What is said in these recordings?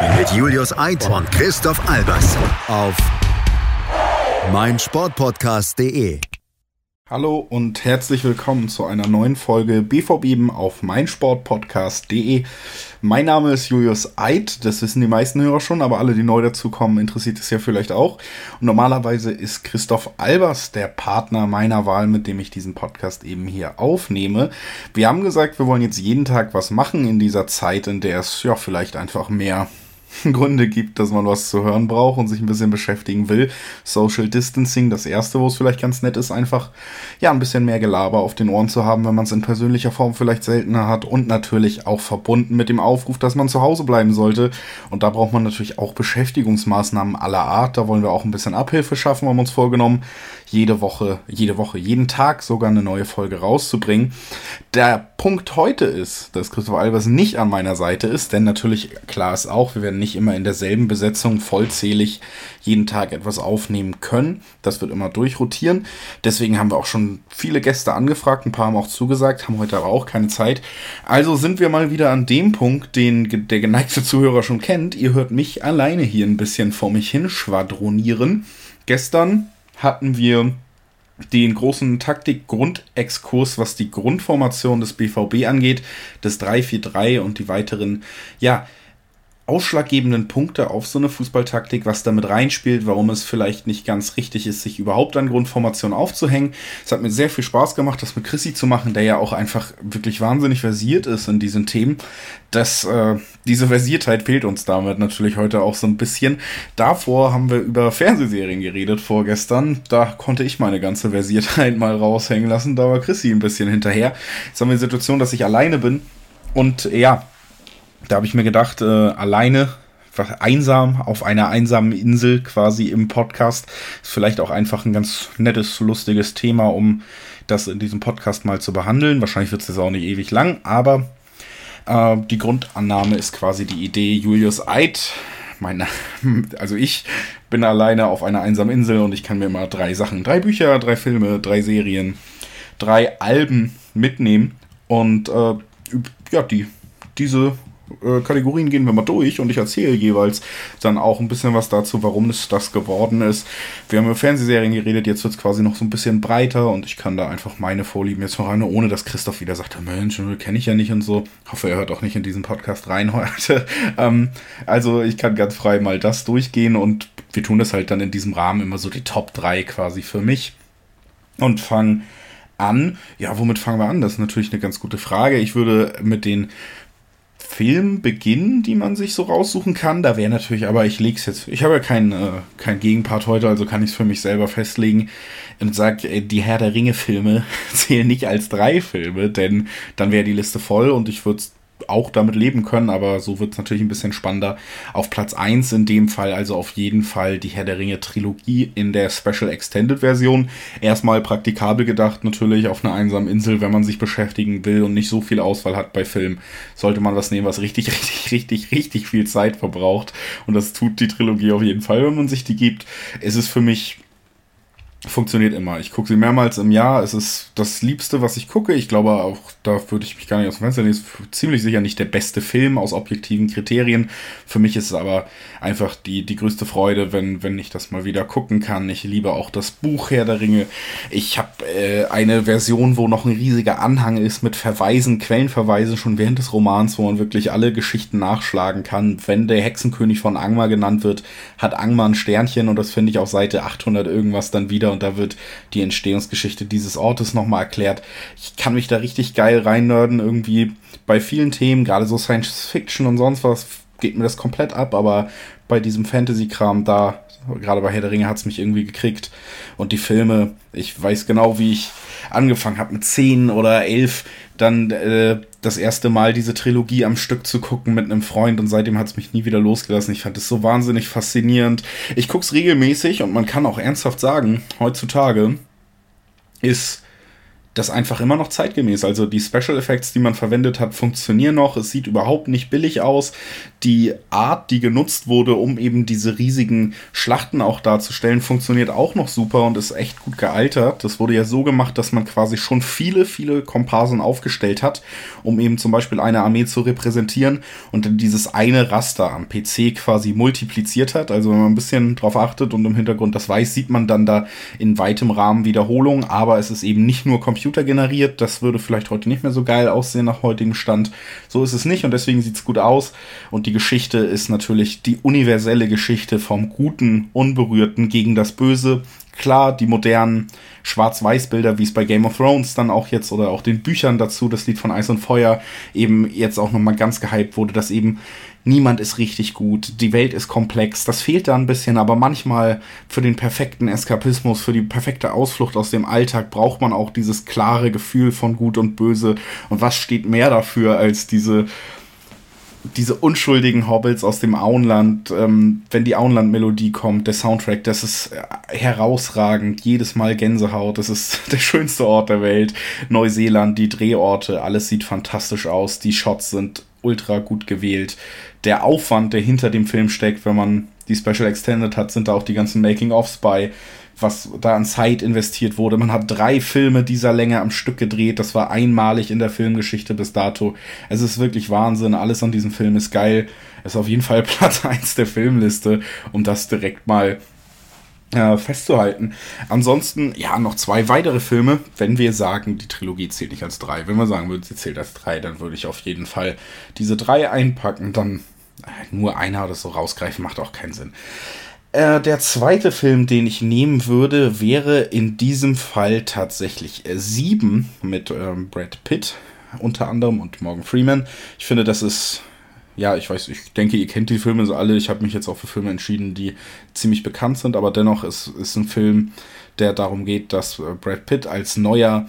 Mit Julius Eid und Christoph Albers. Auf meinsportpodcast.de. Hallo und herzlich willkommen zu einer neuen Folge BVB auf meinsportpodcast.de. Mein Name ist Julius Eid, das wissen die meisten Hörer schon, aber alle, die neu dazukommen, interessiert es ja vielleicht auch. Und normalerweise ist Christoph Albers der Partner meiner Wahl, mit dem ich diesen Podcast eben hier aufnehme. Wir haben gesagt, wir wollen jetzt jeden Tag was machen in dieser Zeit, in der es ja vielleicht einfach mehr Gründe gibt, dass man was zu hören braucht und sich ein bisschen beschäftigen will. Social Distancing, das erste, wo es vielleicht ganz nett ist, einfach ja ein bisschen mehr Gelaber auf den Ohren zu haben, wenn man es in persönlicher Form vielleicht seltener hat und natürlich auch verbunden mit dem Aufruf, dass man zu Hause bleiben sollte. Und da braucht man natürlich auch Beschäftigungsmaßnahmen aller Art. Da wollen wir auch ein bisschen Abhilfe schaffen, haben uns vorgenommen, jede Woche, jede Woche, jeden Tag sogar eine neue Folge rauszubringen. Der Punkt heute ist, dass Christoph Albers nicht an meiner Seite ist, denn natürlich klar ist auch, wir werden nicht immer in derselben Besetzung vollzählig jeden Tag etwas aufnehmen können. Das wird immer durchrotieren. Deswegen haben wir auch schon viele Gäste angefragt, ein paar haben auch zugesagt, haben heute aber auch keine Zeit. Also sind wir mal wieder an dem Punkt, den der geneigte Zuhörer schon kennt. Ihr hört mich alleine hier ein bisschen vor mich hin schwadronieren. Gestern hatten wir den großen Taktik-Grundexkurs, was die Grundformation des BVB angeht, das 3-4-3 und die weiteren, ja, ausschlaggebenden Punkte auf so eine Fußballtaktik, was damit reinspielt, warum es vielleicht nicht ganz richtig ist, sich überhaupt an Grundformation aufzuhängen. Es hat mir sehr viel Spaß gemacht, das mit Chrissy zu machen, der ja auch einfach wirklich wahnsinnig versiert ist in diesen Themen. Das, äh, diese Versiertheit fehlt uns damit natürlich heute auch so ein bisschen. Davor haben wir über Fernsehserien geredet vorgestern. Da konnte ich meine ganze Versiertheit mal raushängen lassen. Da war Chrissy ein bisschen hinterher. Jetzt haben wir die Situation, dass ich alleine bin. Und ja, da habe ich mir gedacht, äh, alleine, einsam, auf einer einsamen Insel quasi im Podcast, ist vielleicht auch einfach ein ganz nettes, lustiges Thema, um das in diesem Podcast mal zu behandeln. Wahrscheinlich wird es jetzt auch nicht ewig lang, aber äh, die Grundannahme ist quasi die Idee Julius Eid. Meine, also ich bin alleine auf einer einsamen Insel und ich kann mir mal drei Sachen, drei Bücher, drei Filme, drei Serien, drei Alben mitnehmen und äh, ja, die diese äh, Kategorien gehen wir mal durch und ich erzähle jeweils dann auch ein bisschen was dazu, warum es das geworden ist. Wir haben über Fernsehserien geredet, jetzt wird es quasi noch so ein bisschen breiter und ich kann da einfach meine Vorlieben jetzt noch rein, ohne dass Christoph wieder sagt, Mensch, kenne ich ja nicht und so. Hoffe, er hört auch nicht in diesen Podcast rein heute. ähm, also ich kann ganz frei mal das durchgehen und wir tun das halt dann in diesem Rahmen immer so die Top 3 quasi für mich und fangen an. Ja, womit fangen wir an? Das ist natürlich eine ganz gute Frage. Ich würde mit den Film beginnen, die man sich so raussuchen kann. Da wäre natürlich, aber ich leg's jetzt. Ich habe ja keinen äh, kein Gegenpart heute, also kann ich es für mich selber festlegen und sage, die Herr der Ringe-Filme zählen nicht als drei Filme, denn dann wäre die Liste voll und ich würde auch damit leben können, aber so wird es natürlich ein bisschen spannender. Auf Platz 1 in dem Fall, also auf jeden Fall die Herr der Ringe Trilogie in der Special Extended Version. Erstmal praktikabel gedacht, natürlich auf einer einsamen Insel, wenn man sich beschäftigen will und nicht so viel Auswahl hat bei Filmen, sollte man was nehmen, was richtig, richtig, richtig, richtig viel Zeit verbraucht. Und das tut die Trilogie auf jeden Fall, wenn man sich die gibt. Es ist für mich funktioniert immer. Ich gucke sie mehrmals im Jahr. Es ist das Liebste, was ich gucke. Ich glaube auch, da würde ich mich gar nicht aus dem Fenster ist ziemlich sicher nicht der beste Film aus objektiven Kriterien. Für mich ist es aber einfach die, die größte Freude, wenn, wenn ich das mal wieder gucken kann. Ich liebe auch das Buch Herr der Ringe. Ich habe äh, eine Version, wo noch ein riesiger Anhang ist mit Verweisen, Quellenverweisen schon während des Romans, wo man wirklich alle Geschichten nachschlagen kann. Wenn der Hexenkönig von Angmar genannt wird, hat Angmar ein Sternchen und das finde ich auf Seite 800 irgendwas dann wieder und da wird die Entstehungsgeschichte dieses Ortes nochmal erklärt. Ich kann mich da richtig geil reinnörden irgendwie bei vielen Themen, gerade so Science Fiction und sonst was geht mir das komplett ab, aber bei diesem Fantasy-Kram da, gerade bei Herr der Ringe, hat es mich irgendwie gekriegt. Und die Filme, ich weiß genau, wie ich angefangen habe mit zehn oder elf, dann äh, das erste Mal diese Trilogie am Stück zu gucken mit einem Freund und seitdem hat es mich nie wieder losgelassen. Ich fand es so wahnsinnig faszinierend. Ich gucke es regelmäßig und man kann auch ernsthaft sagen, heutzutage ist das einfach immer noch zeitgemäß. Also die Special Effects, die man verwendet hat, funktionieren noch. Es sieht überhaupt nicht billig aus. Die Art, die genutzt wurde, um eben diese riesigen Schlachten auch darzustellen, funktioniert auch noch super und ist echt gut gealtert. Das wurde ja so gemacht, dass man quasi schon viele, viele Komparsen aufgestellt hat, um eben zum Beispiel eine Armee zu repräsentieren und dann dieses eine Raster am PC quasi multipliziert hat. Also wenn man ein bisschen drauf achtet und im Hintergrund das weiß, sieht man dann da in weitem Rahmen Wiederholung, aber es ist eben nicht nur Computer Computer generiert. Das würde vielleicht heute nicht mehr so geil aussehen nach heutigem Stand. So ist es nicht und deswegen sieht es gut aus. Und die Geschichte ist natürlich die universelle Geschichte vom Guten, Unberührten gegen das Böse. Klar, die modernen Schwarz-Weiß-Bilder, wie es bei Game of Thrones dann auch jetzt oder auch den Büchern dazu, das Lied von Eis und Feuer, eben jetzt auch nochmal ganz gehypt wurde, dass eben niemand ist richtig gut, die Welt ist komplex, das fehlt da ein bisschen, aber manchmal für den perfekten Eskapismus, für die perfekte Ausflucht aus dem Alltag braucht man auch dieses klare Gefühl von Gut und Böse. Und was steht mehr dafür als diese diese unschuldigen Hobbits aus dem Auenland, ähm, wenn die Auenland-Melodie kommt, der Soundtrack, das ist äh, herausragend, jedes Mal Gänsehaut, das ist der schönste Ort der Welt. Neuseeland, die Drehorte, alles sieht fantastisch aus, die Shots sind ultra gut gewählt der Aufwand, der hinter dem Film steckt, wenn man die Special Extended hat, sind da auch die ganzen Making-ofs bei, was da an Zeit investiert wurde. Man hat drei Filme dieser Länge am Stück gedreht. Das war einmalig in der Filmgeschichte bis dato. Es ist wirklich Wahnsinn. Alles an diesem Film ist geil. Ist auf jeden Fall Platz 1 der Filmliste, um das direkt mal äh, festzuhalten. Ansonsten, ja, noch zwei weitere Filme. Wenn wir sagen, die Trilogie zählt nicht als drei, wenn wir sagen würden, sie zählt als drei, dann würde ich auf jeden Fall diese drei einpacken. Dann äh, nur einer oder so rausgreifen, macht auch keinen Sinn. Äh, der zweite Film, den ich nehmen würde, wäre in diesem Fall tatsächlich äh, Sieben mit ähm, Brad Pitt unter anderem und Morgan Freeman. Ich finde, das ist ja, ich weiß, ich denke, ihr kennt die Filme so alle. Ich habe mich jetzt auch für Filme entschieden, die ziemlich bekannt sind, aber dennoch ist, ist ein Film, der darum geht, dass äh, Brad Pitt als neuer,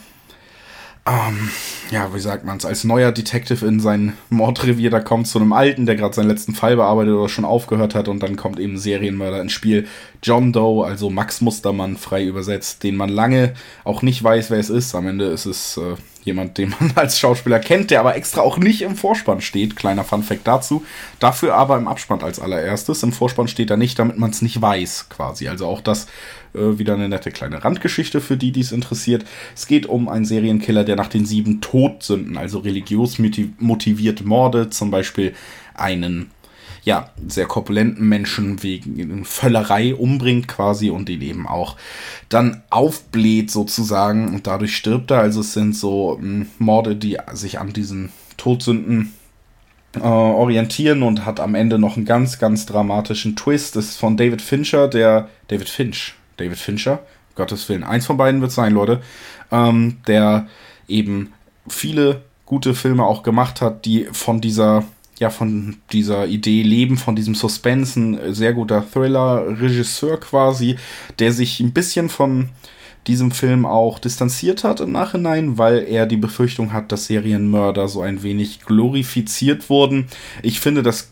ähm, ja, wie sagt man es, als neuer Detective in sein Mordrevier da kommt zu einem Alten, der gerade seinen letzten Fall bearbeitet oder schon aufgehört hat und dann kommt eben Serienmörder ins Spiel. John Doe, also Max Mustermann frei übersetzt, den man lange auch nicht weiß, wer es ist. Am Ende ist es äh, jemand, den man als Schauspieler kennt, der aber extra auch nicht im Vorspann steht. Kleiner Funfact dazu. Dafür aber im Abspann als allererstes. Im Vorspann steht er nicht, damit man es nicht weiß, quasi. Also auch das äh, wieder eine nette kleine Randgeschichte für die, die es interessiert. Es geht um einen Serienkiller, der nach den sieben Todsünden, also religiös motiviert Morde, zum Beispiel einen ja, sehr korpulenten Menschen wegen Völlerei umbringt quasi und ihn eben auch dann aufbläht sozusagen und dadurch stirbt er. Also es sind so hm, Morde, die sich an diesen Todsünden äh, orientieren und hat am Ende noch einen ganz, ganz dramatischen Twist. Das ist von David Fincher, der David Finch, David Fincher, Gottes Willen, eins von beiden wird sein, Leute, ähm, der eben viele gute Filme auch gemacht hat, die von dieser ja von dieser Idee leben, von diesem Suspense, ein sehr guter Thriller-Regisseur quasi, der sich ein bisschen von diesem Film auch distanziert hat im Nachhinein, weil er die Befürchtung hat, dass Serienmörder so ein wenig glorifiziert wurden. Ich finde, das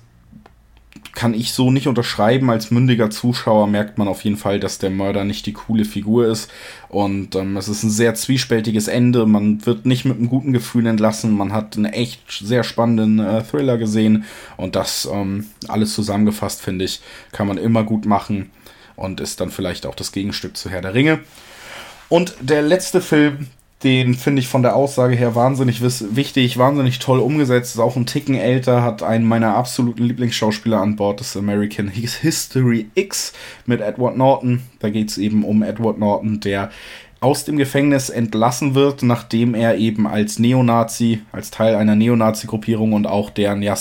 kann ich so nicht unterschreiben. Als mündiger Zuschauer merkt man auf jeden Fall, dass der Mörder nicht die coole Figur ist. Und ähm, es ist ein sehr zwiespältiges Ende. Man wird nicht mit einem guten Gefühl entlassen. Man hat einen echt sehr spannenden äh, Thriller gesehen. Und das ähm, alles zusammengefasst, finde ich, kann man immer gut machen. Und ist dann vielleicht auch das Gegenstück zu Herr der Ringe. Und der letzte Film, den finde ich von der Aussage her wahnsinnig wichtig, wahnsinnig toll umgesetzt, ist auch ein Ticken älter, hat einen meiner absoluten Lieblingsschauspieler an Bord, das American History X mit Edward Norton. Da geht es eben um Edward Norton, der aus dem Gefängnis entlassen wird, nachdem er eben als Neonazi, als Teil einer Neonazi-Gruppierung und auch deren, ja,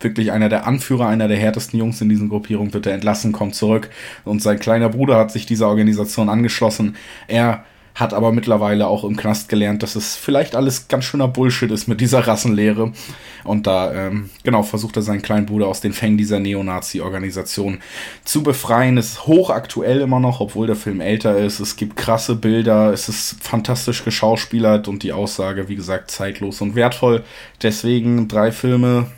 wirklich einer der Anführer, einer der härtesten Jungs in diesen Gruppierungen, wird er entlassen, kommt zurück und sein kleiner Bruder hat sich dieser Organisation angeschlossen. Er hat aber mittlerweile auch im Knast gelernt, dass es vielleicht alles ganz schöner Bullshit ist mit dieser Rassenlehre. Und da, ähm, genau, versucht er seinen kleinen Bruder aus den Fängen dieser Neonazi-Organisation zu befreien. Ist hochaktuell immer noch, obwohl der Film älter ist. Es gibt krasse Bilder, es ist fantastisch geschauspielert und die Aussage, wie gesagt, zeitlos und wertvoll. Deswegen drei Filme,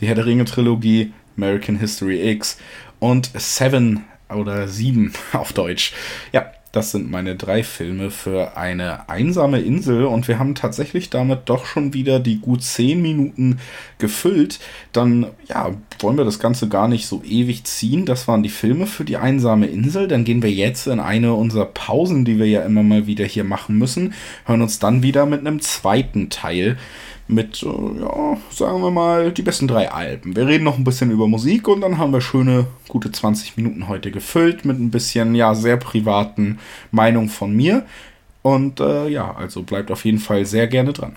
die Herr der Ringe-Trilogie, American History X und Seven oder Sieben auf Deutsch. Ja, das sind meine drei Filme für eine einsame Insel und wir haben tatsächlich damit doch schon wieder die gut zehn Minuten gefüllt. Dann, ja, wollen wir das Ganze gar nicht so ewig ziehen. Das waren die Filme für die einsame Insel. Dann gehen wir jetzt in eine unserer Pausen, die wir ja immer mal wieder hier machen müssen, hören uns dann wieder mit einem zweiten Teil mit, äh, ja, sagen wir mal, die besten drei Alben. Wir reden noch ein bisschen über Musik und dann haben wir schöne, gute 20 Minuten heute gefüllt mit ein bisschen, ja, sehr privaten Meinung von mir. Und äh, ja, also bleibt auf jeden Fall sehr gerne dran.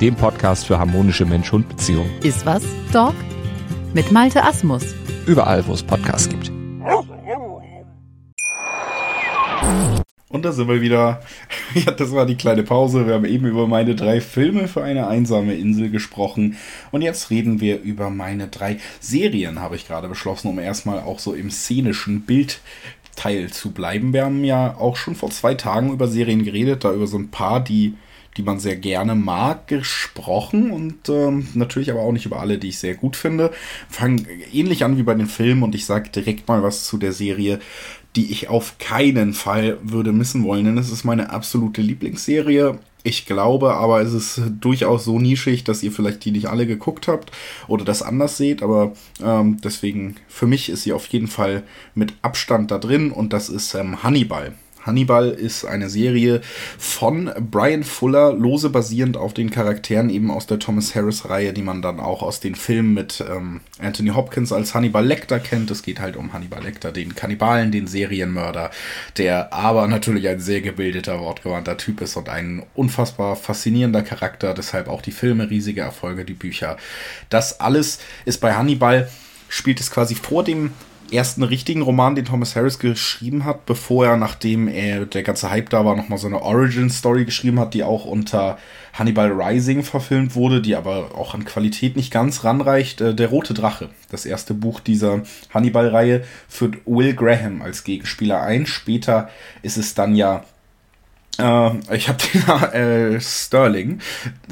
dem Podcast für harmonische Mensch-Hund-Beziehungen. Iswas Dog? Mit Malte Asmus. Überall, wo es Podcasts gibt. Und da sind wir wieder. Ja, das war die kleine Pause. Wir haben eben über meine drei Filme für eine einsame Insel gesprochen. Und jetzt reden wir über meine drei Serien, habe ich gerade beschlossen, um erstmal auch so im szenischen Bild Teil zu bleiben. Wir haben ja auch schon vor zwei Tagen über Serien geredet, da über so ein paar, die, die man sehr gerne mag, gesprochen und ähm, natürlich aber auch nicht über alle, die ich sehr gut finde. Fangen ähnlich an wie bei den Filmen und ich sage direkt mal was zu der Serie, die ich auf keinen Fall würde missen wollen, denn es ist meine absolute Lieblingsserie. Ich glaube aber, es ist durchaus so nischig, dass ihr vielleicht die nicht alle geguckt habt oder das anders seht. Aber ähm, deswegen, für mich ist sie auf jeden Fall mit Abstand da drin und das ist ähm, Hannibal. Hannibal ist eine Serie von Brian Fuller, lose basierend auf den Charakteren eben aus der Thomas Harris-Reihe, die man dann auch aus den Filmen mit ähm, Anthony Hopkins als Hannibal Lecter kennt. Es geht halt um Hannibal Lecter, den Kannibalen, den Serienmörder, der aber natürlich ein sehr gebildeter, wortgewandter Typ ist und ein unfassbar faszinierender Charakter. Deshalb auch die Filme, riesige Erfolge, die Bücher. Das alles ist bei Hannibal, spielt es quasi vor dem ersten richtigen Roman, den Thomas Harris geschrieben hat, bevor er, nachdem er der ganze Hype da war, nochmal so eine Origin-Story geschrieben hat, die auch unter Hannibal Rising verfilmt wurde, die aber auch an Qualität nicht ganz ranreicht. Äh, der Rote Drache, das erste Buch dieser Hannibal-Reihe, führt Will Graham als Gegenspieler ein. Später ist es dann ja äh, ich habe den äh, Sterling.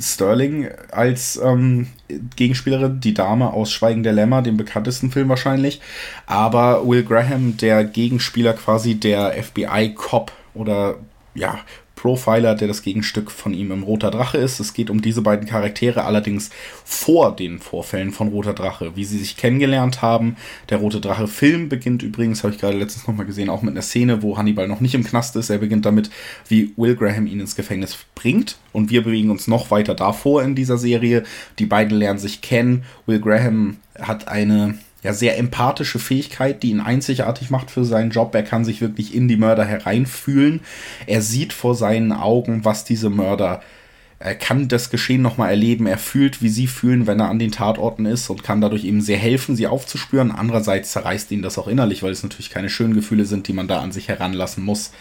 Sterling als ähm, Gegenspielerin, die Dame aus Schweigen der Lämmer, dem bekanntesten Film wahrscheinlich. Aber Will Graham, der Gegenspieler quasi der FBI-Cop oder ja, Profiler, der das Gegenstück von ihm im Roter Drache ist. Es geht um diese beiden Charaktere allerdings vor den Vorfällen von Roter Drache, wie sie sich kennengelernt haben. Der Rote Drache Film beginnt übrigens, habe ich gerade letztens nochmal gesehen, auch mit einer Szene, wo Hannibal noch nicht im Knast ist. Er beginnt damit, wie Will Graham ihn ins Gefängnis bringt. Und wir bewegen uns noch weiter davor in dieser Serie. Die beiden lernen sich kennen. Will Graham hat eine ja, sehr empathische Fähigkeit, die ihn einzigartig macht für seinen Job. Er kann sich wirklich in die Mörder hereinfühlen. Er sieht vor seinen Augen, was diese Mörder er kann das Geschehen nochmal erleben. Er fühlt, wie sie fühlen, wenn er an den Tatorten ist und kann dadurch eben sehr helfen, sie aufzuspüren. Andererseits zerreißt ihn das auch innerlich, weil es natürlich keine schönen Gefühle sind, die man da an sich heranlassen muss.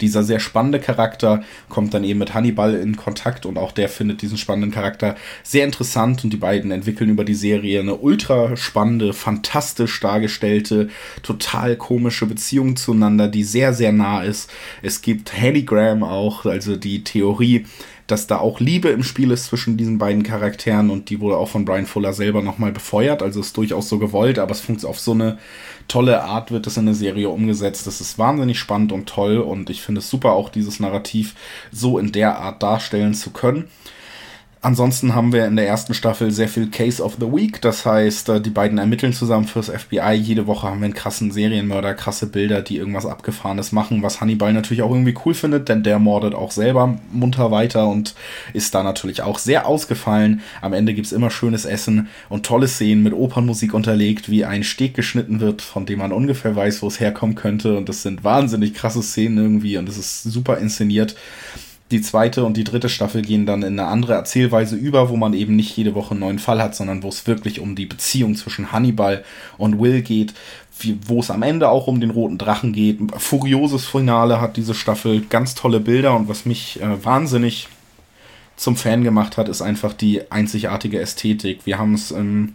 Dieser sehr spannende Charakter kommt dann eben mit Hannibal in Kontakt und auch der findet diesen spannenden Charakter sehr interessant und die beiden entwickeln über die Serie eine ultra spannende, fantastisch dargestellte, total komische Beziehung zueinander, die sehr, sehr nah ist. Es gibt Hannigram auch, also die Theorie, dass da auch Liebe im Spiel ist zwischen diesen beiden Charakteren und die wurde auch von Brian Fuller selber nochmal befeuert. Also ist durchaus so gewollt, aber es funktioniert auf so eine tolle Art wird es in eine Serie umgesetzt. Das ist wahnsinnig spannend und toll und ich finde es super, auch dieses Narrativ so in der Art darstellen zu können. Ansonsten haben wir in der ersten Staffel sehr viel Case of the Week. Das heißt, äh, die beiden ermitteln zusammen fürs FBI. Jede Woche haben wir einen krassen Serienmörder, krasse Bilder, die irgendwas Abgefahrenes machen, was Hannibal natürlich auch irgendwie cool findet, denn der mordet auch selber munter weiter und ist da natürlich auch sehr ausgefallen. Am Ende gibt's immer schönes Essen und tolle Szenen mit Opernmusik unterlegt, wie ein Steg geschnitten wird, von dem man ungefähr weiß, wo es herkommen könnte. Und das sind wahnsinnig krasse Szenen irgendwie und es ist super inszeniert die zweite und die dritte Staffel gehen dann in eine andere Erzählweise über, wo man eben nicht jede Woche einen neuen Fall hat, sondern wo es wirklich um die Beziehung zwischen Hannibal und Will geht, wo es am Ende auch um den roten Drachen geht. Furioses Finale hat diese Staffel, ganz tolle Bilder und was mich äh, wahnsinnig zum Fan gemacht hat, ist einfach die einzigartige Ästhetik. Wir haben es im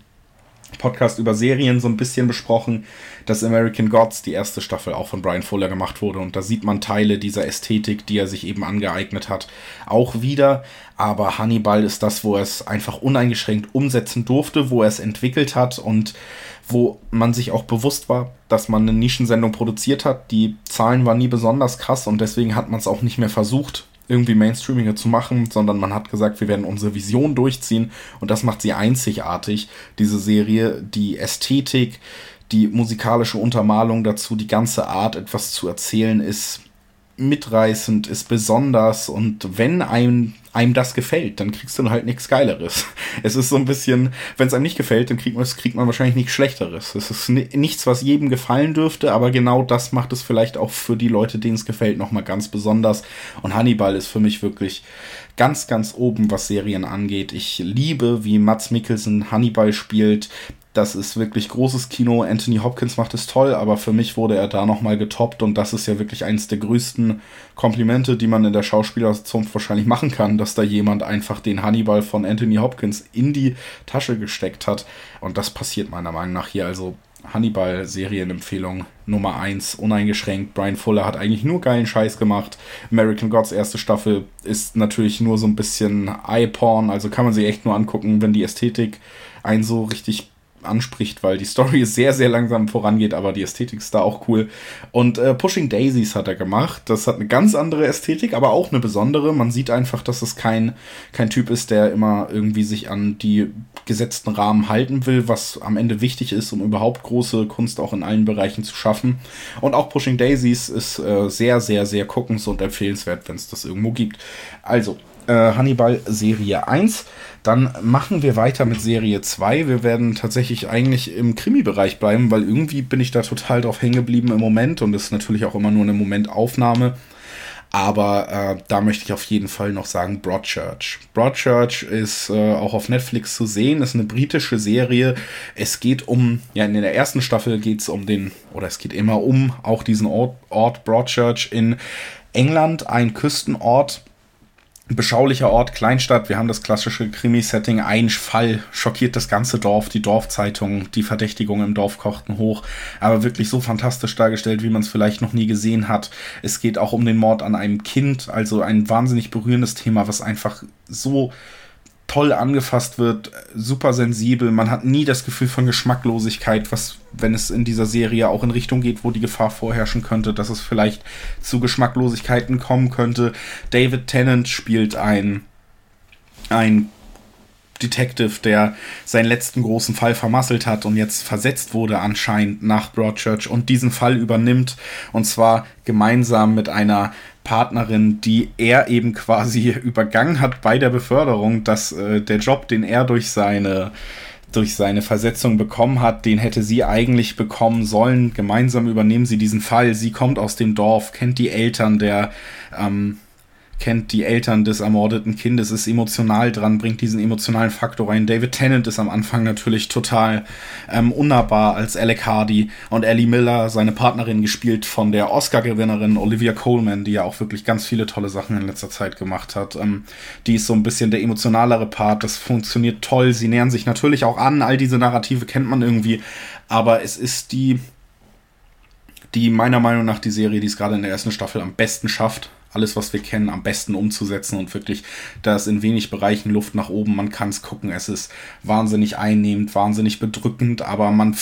Podcast über Serien so ein bisschen besprochen, dass American Gods, die erste Staffel, auch von Brian Fuller gemacht wurde. Und da sieht man Teile dieser Ästhetik, die er sich eben angeeignet hat, auch wieder. Aber Hannibal ist das, wo er es einfach uneingeschränkt umsetzen durfte, wo er es entwickelt hat und wo man sich auch bewusst war, dass man eine Nischensendung produziert hat. Die Zahlen waren nie besonders krass und deswegen hat man es auch nicht mehr versucht, irgendwie Mainstreamiger zu machen, sondern man hat gesagt, wir werden unsere Vision durchziehen. Und das macht sie einzigartig, diese Serie, die Ästhetik, die musikalische Untermalung dazu, die ganze Art, etwas zu erzählen, ist mitreißend, ist besonders und wenn einem, einem das gefällt, dann kriegst du halt nichts Geileres. Es ist so ein bisschen, wenn es einem nicht gefällt, dann kriegt man, kriegt man wahrscheinlich nichts Schlechteres. Es ist nichts, was jedem gefallen dürfte, aber genau das macht es vielleicht auch für die Leute, denen es gefällt, nochmal ganz besonders. Und Hannibal ist für mich wirklich ganz, ganz oben, was Serien angeht. Ich liebe, wie Mats Mikkelsen Hannibal spielt. Das ist wirklich großes Kino. Anthony Hopkins macht es toll, aber für mich wurde er da nochmal getoppt und das ist ja wirklich eines der größten Komplimente, die man in der Schauspielerzunft wahrscheinlich machen kann, dass da jemand einfach den Hannibal von Anthony Hopkins in die Tasche gesteckt hat. Und das passiert meiner Meinung nach hier. Also Hannibal Serienempfehlung Nummer 1, uneingeschränkt. Brian Fuller hat eigentlich nur geilen Scheiß gemacht. American Gods erste Staffel ist natürlich nur so ein bisschen Eye-Porn, also kann man sich echt nur angucken, wenn die Ästhetik einen so richtig anspricht, weil die Story sehr, sehr langsam vorangeht, aber die Ästhetik ist da auch cool. Und äh, Pushing Daisies hat er gemacht. Das hat eine ganz andere Ästhetik, aber auch eine besondere. Man sieht einfach, dass es kein, kein Typ ist, der immer irgendwie sich an die gesetzten Rahmen halten will, was am Ende wichtig ist, um überhaupt große Kunst auch in allen Bereichen zu schaffen. Und auch Pushing Daisies ist äh, sehr, sehr, sehr guckens- und empfehlenswert, wenn es das irgendwo gibt. Also, äh, Hannibal Serie 1. Dann machen wir weiter mit Serie 2. Wir werden tatsächlich eigentlich im Krimi-Bereich bleiben, weil irgendwie bin ich da total drauf hängen geblieben im Moment und das ist natürlich auch immer nur eine Momentaufnahme. Aber äh, da möchte ich auf jeden Fall noch sagen Broadchurch. Broadchurch ist äh, auch auf Netflix zu sehen, ist eine britische Serie. Es geht um, ja, in der ersten Staffel geht es um den, oder es geht immer um auch diesen Ort, Ort Broadchurch in England, ein Küstenort beschaulicher Ort, Kleinstadt. Wir haben das klassische Krimi-Setting. Ein Fall schockiert das ganze Dorf, die Dorfzeitung, die Verdächtigung im Dorf kochten hoch. Aber wirklich so fantastisch dargestellt, wie man es vielleicht noch nie gesehen hat. Es geht auch um den Mord an einem Kind, also ein wahnsinnig berührendes Thema, was einfach so toll angefasst wird, super sensibel. Man hat nie das Gefühl von Geschmacklosigkeit, was, wenn es in dieser Serie auch in Richtung geht, wo die Gefahr vorherrschen könnte, dass es vielleicht zu Geschmacklosigkeiten kommen könnte. David Tennant spielt ein, ein Detective, der seinen letzten großen Fall vermasselt hat und jetzt versetzt wurde anscheinend nach Broadchurch und diesen Fall übernimmt und zwar gemeinsam mit einer Partnerin, die er eben quasi übergangen hat bei der Beförderung, dass äh, der Job, den er durch seine durch seine Versetzung bekommen hat, den hätte sie eigentlich bekommen sollen. Gemeinsam übernehmen sie diesen Fall. Sie kommt aus dem Dorf, kennt die Eltern der ähm, kennt die Eltern des ermordeten Kindes, ist emotional dran, bringt diesen emotionalen Faktor rein. David Tennant ist am Anfang natürlich total ähm, unnahbar als Alec Hardy und Ellie Miller, seine Partnerin, gespielt von der Oscar-Gewinnerin Olivia Coleman, die ja auch wirklich ganz viele tolle Sachen in letzter Zeit gemacht hat. Ähm, die ist so ein bisschen der emotionalere Part, das funktioniert toll. Sie nähern sich natürlich auch an, all diese Narrative kennt man irgendwie, aber es ist die die meiner Meinung nach die Serie, die es gerade in der ersten Staffel am besten schafft, alles, was wir kennen, am besten umzusetzen und wirklich, da ist in wenig Bereichen Luft nach oben, man kann es gucken, es ist wahnsinnig einnehmend, wahnsinnig bedrückend, aber man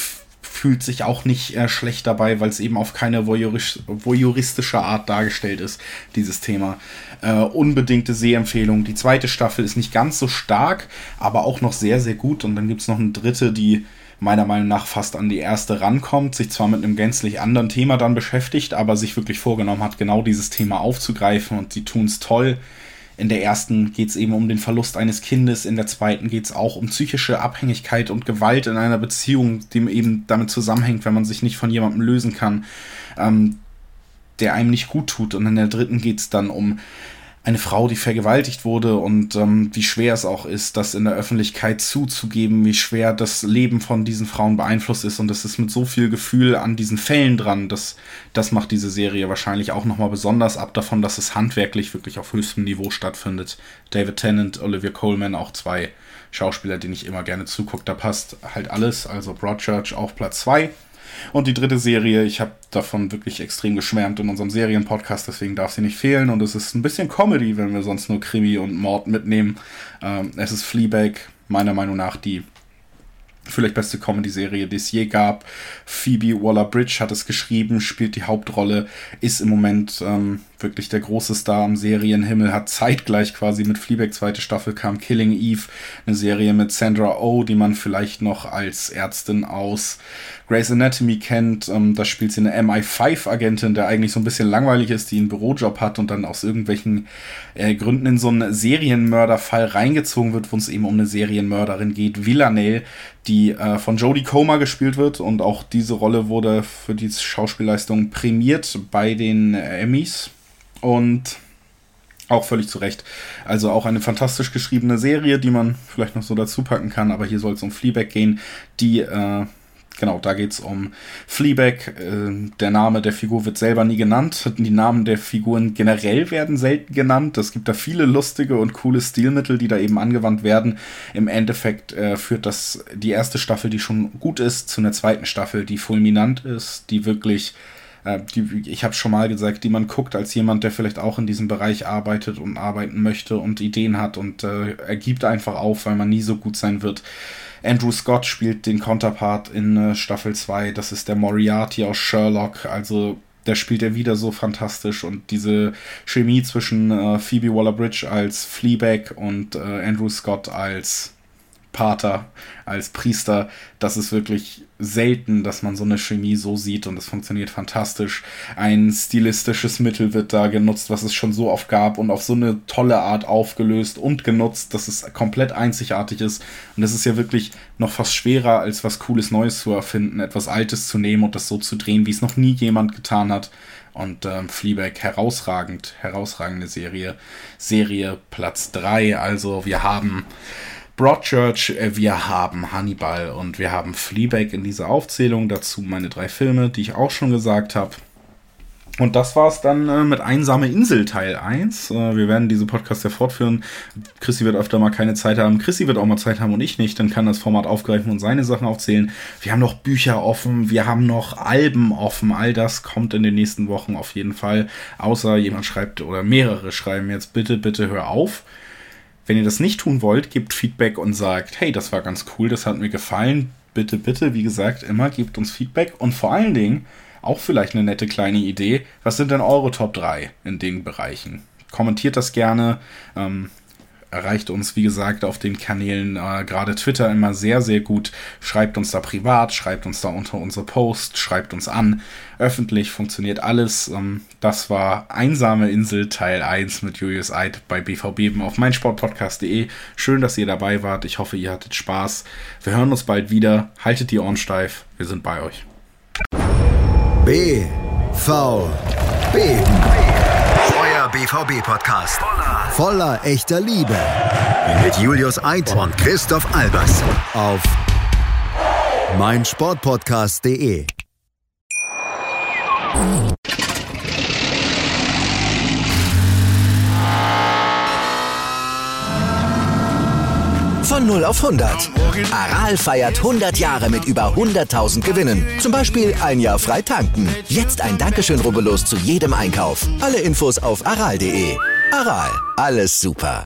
fühlt sich auch nicht äh, schlecht dabei, weil es eben auf keine voyeuristische Art dargestellt ist, dieses Thema. Äh, unbedingte Sehempfehlung. Die zweite Staffel ist nicht ganz so stark, aber auch noch sehr, sehr gut. Und dann gibt es noch eine dritte, die meiner Meinung nach fast an die erste rankommt, sich zwar mit einem gänzlich anderen Thema dann beschäftigt, aber sich wirklich vorgenommen hat, genau dieses Thema aufzugreifen und sie tun es toll. In der ersten geht es eben um den Verlust eines Kindes, in der zweiten geht es auch um psychische Abhängigkeit und Gewalt in einer Beziehung, die eben damit zusammenhängt, wenn man sich nicht von jemandem lösen kann, ähm, der einem nicht gut tut. Und in der dritten geht es dann um eine Frau, die vergewaltigt wurde und ähm, wie schwer es auch ist, das in der Öffentlichkeit zuzugeben, wie schwer das Leben von diesen Frauen beeinflusst ist. Und es ist mit so viel Gefühl an diesen Fällen dran, dass das macht diese Serie wahrscheinlich auch nochmal besonders ab davon, dass es handwerklich wirklich auf höchstem Niveau stattfindet. David Tennant, Olivia Coleman, auch zwei Schauspieler, denen ich immer gerne zugucke, da passt halt alles, also Broadchurch auf Platz 2 und die dritte Serie, ich habe davon wirklich extrem geschwärmt in unserem Serienpodcast, deswegen darf sie nicht fehlen. Und es ist ein bisschen Comedy, wenn wir sonst nur Krimi und Mord mitnehmen. Ähm, es ist Fleabag, meiner Meinung nach die vielleicht beste Comedy-Serie, die es je gab. Phoebe Waller-Bridge hat es geschrieben, spielt die Hauptrolle, ist im Moment ähm, wirklich der große Star am Serienhimmel, hat zeitgleich quasi mit Fleabag zweite Staffel kam Killing Eve, eine Serie mit Sandra Oh, die man vielleicht noch als Ärztin aus Grey's Anatomy kennt. Ähm, da spielt sie eine MI5-Agentin, der eigentlich so ein bisschen langweilig ist, die einen Bürojob hat und dann aus irgendwelchen äh, Gründen in so einen Serienmörderfall reingezogen wird, wo es eben um eine Serienmörderin geht, Villanelle, die äh, von Jodie Comer gespielt wird und auch diese Rolle wurde für die Schauspielleistung prämiert bei den Emmys und auch völlig zu Recht. Also auch eine fantastisch geschriebene Serie, die man vielleicht noch so dazu packen kann, aber hier soll es um Fleabag gehen, die, äh, genau, da geht es um Fleabag. Äh, der Name der Figur wird selber nie genannt. Die Namen der Figuren generell werden selten genannt. Es gibt da viele lustige und coole Stilmittel, die da eben angewandt werden. Im Endeffekt äh, führt das die erste Staffel, die schon gut ist, zu einer zweiten Staffel, die fulminant ist, die wirklich äh, die, ich habe schon mal gesagt, die man guckt als jemand, der vielleicht auch in diesem Bereich arbeitet und arbeiten möchte und Ideen hat und äh, er gibt einfach auf, weil man nie so gut sein wird. Andrew Scott spielt den Counterpart in äh, Staffel 2, das ist der Moriarty aus Sherlock, also der spielt er wieder so fantastisch und diese Chemie zwischen äh, Phoebe Waller-Bridge als Fleabag und äh, Andrew Scott als Pater, als Priester. Das ist wirklich selten, dass man so eine Chemie so sieht und es funktioniert fantastisch. Ein stilistisches Mittel wird da genutzt, was es schon so oft gab und auf so eine tolle Art aufgelöst und genutzt, dass es komplett einzigartig ist. Und es ist ja wirklich noch fast schwerer, als was Cooles Neues zu erfinden, etwas Altes zu nehmen und das so zu drehen, wie es noch nie jemand getan hat. Und ähm, Fleabag herausragend, herausragende Serie. Serie Platz 3. Also wir haben Broadchurch, äh, wir haben Hannibal und wir haben Fleabag in dieser Aufzählung. Dazu meine drei Filme, die ich auch schon gesagt habe. Und das war's dann äh, mit Einsame Insel Teil 1. Äh, wir werden diese Podcasts ja fortführen. Chrissy wird öfter mal keine Zeit haben. Chrissy wird auch mal Zeit haben und ich nicht. Dann kann das Format aufgreifen und seine Sachen aufzählen. Wir haben noch Bücher offen. Wir haben noch Alben offen. All das kommt in den nächsten Wochen auf jeden Fall. Außer jemand schreibt oder mehrere schreiben jetzt bitte, bitte hör auf. Wenn ihr das nicht tun wollt, gebt Feedback und sagt, hey, das war ganz cool, das hat mir gefallen. Bitte, bitte, wie gesagt, immer gebt uns Feedback und vor allen Dingen auch vielleicht eine nette kleine Idee. Was sind denn eure Top 3 in den Bereichen? Kommentiert das gerne. Ähm, erreicht uns, wie gesagt, auf den Kanälen, äh, gerade Twitter immer sehr, sehr gut. Schreibt uns da privat, schreibt uns da unter unsere Post, schreibt uns an. Öffentlich funktioniert alles. Ähm, das war Einsame Insel Teil 1 mit Julius Eid bei BVB auf meinsportpodcast.de. Schön, dass ihr dabei wart. Ich hoffe, ihr hattet Spaß. Wir hören uns bald wieder. Haltet die Ohren steif. Wir sind bei euch. B. V. B. Euer BVB-Podcast. Voller echter Liebe. Mit Julius Eid und Christoph Albers. Auf meinsportpodcast.de. Von 0 auf 100. Aral feiert 100 Jahre mit über 100.000 Gewinnen. Zum Beispiel ein Jahr frei tanken. Jetzt ein Dankeschön, rubbellos zu jedem Einkauf. Alle Infos auf aral.de. Aral, alles super.